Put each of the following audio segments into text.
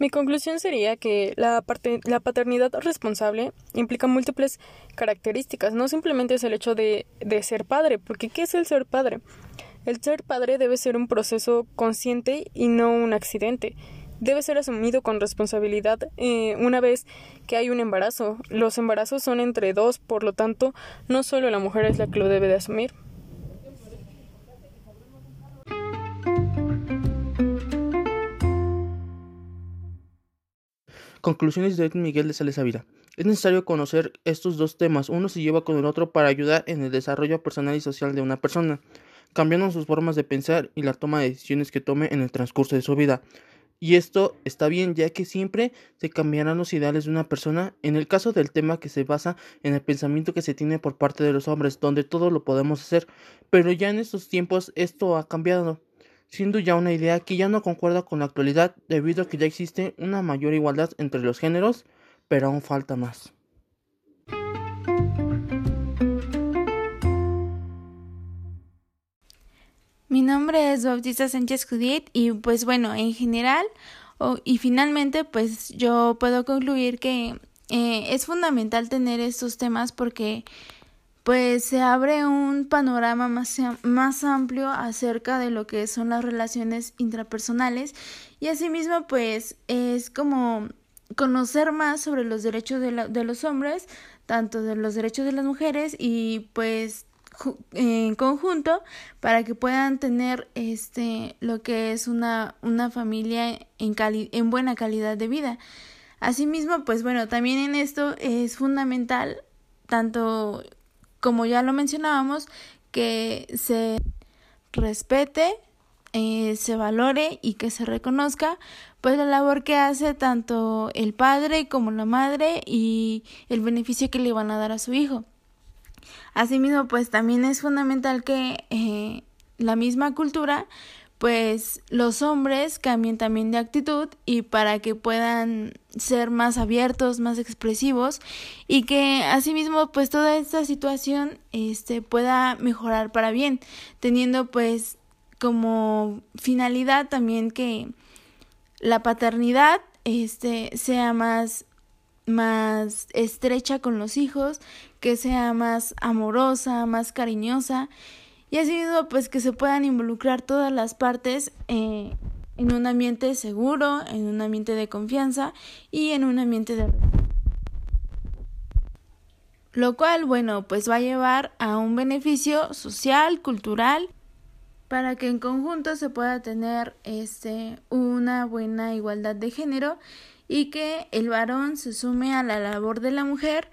Mi conclusión sería que la, la paternidad responsable implica múltiples características, no simplemente es el hecho de, ser padre, porque ¿qué es el ser padre? El ser padre debe ser un proceso consciente y no un accidente. Debe ser asumido con responsabilidad eh, una vez que hay un embarazo. Los embarazos son entre dos, por lo tanto, no solo la mujer es la que lo debe de asumir. Conclusiones de Miguel de Sales. Es necesario conocer estos dos temas, uno se lleva con el otro para ayudar en el desarrollo personal y social de una persona, cambiando sus formas de pensar y la toma de decisiones que tome en el transcurso de su vida. Y esto está bien, ya que siempre se cambiarán los ideales de una persona en el caso del tema que se basa en el pensamiento que se tiene por parte de los hombres, donde todo lo podemos hacer, pero ya en estos tiempos esto ha cambiado siendo ya una idea que ya no concuerda con la actualidad debido a que ya existe una mayor igualdad entre los géneros, pero aún falta más. Mi nombre es Bautista Sánchez Judith y pues bueno, en general y finalmente pues yo puedo concluir que eh, es fundamental tener estos temas porque pues se abre un panorama más, más amplio acerca de lo que son las relaciones intrapersonales y asimismo pues es como conocer más sobre los derechos de, de los hombres, tanto de los derechos de las mujeres y pues en conjunto para que puedan tener este lo que es una, una familia en, en buena calidad de vida. Asimismo, pues bueno, también en esto es fundamental tanto como ya lo mencionábamos, que se respete, eh, se valore y que se reconozca pues la labor que hace tanto el padre como la madre y el beneficio que le van a dar a su hijo. Asimismo, pues también es fundamental que eh, la misma cultura pues los hombres cambien también de actitud y para que puedan ser más abiertos, más expresivos y que asimismo pues toda esta situación este pueda mejorar para bien, teniendo pues como finalidad también que la paternidad este sea más más estrecha con los hijos, que sea más amorosa, más cariñosa y así pues que se puedan involucrar todas las partes eh, en un ambiente seguro, en un ambiente de confianza y en un ambiente de lo cual, bueno, pues va a llevar a un beneficio social, cultural, para que en conjunto se pueda tener este una buena igualdad de género y que el varón se sume a la labor de la mujer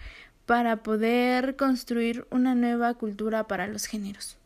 para poder construir una nueva cultura para los géneros.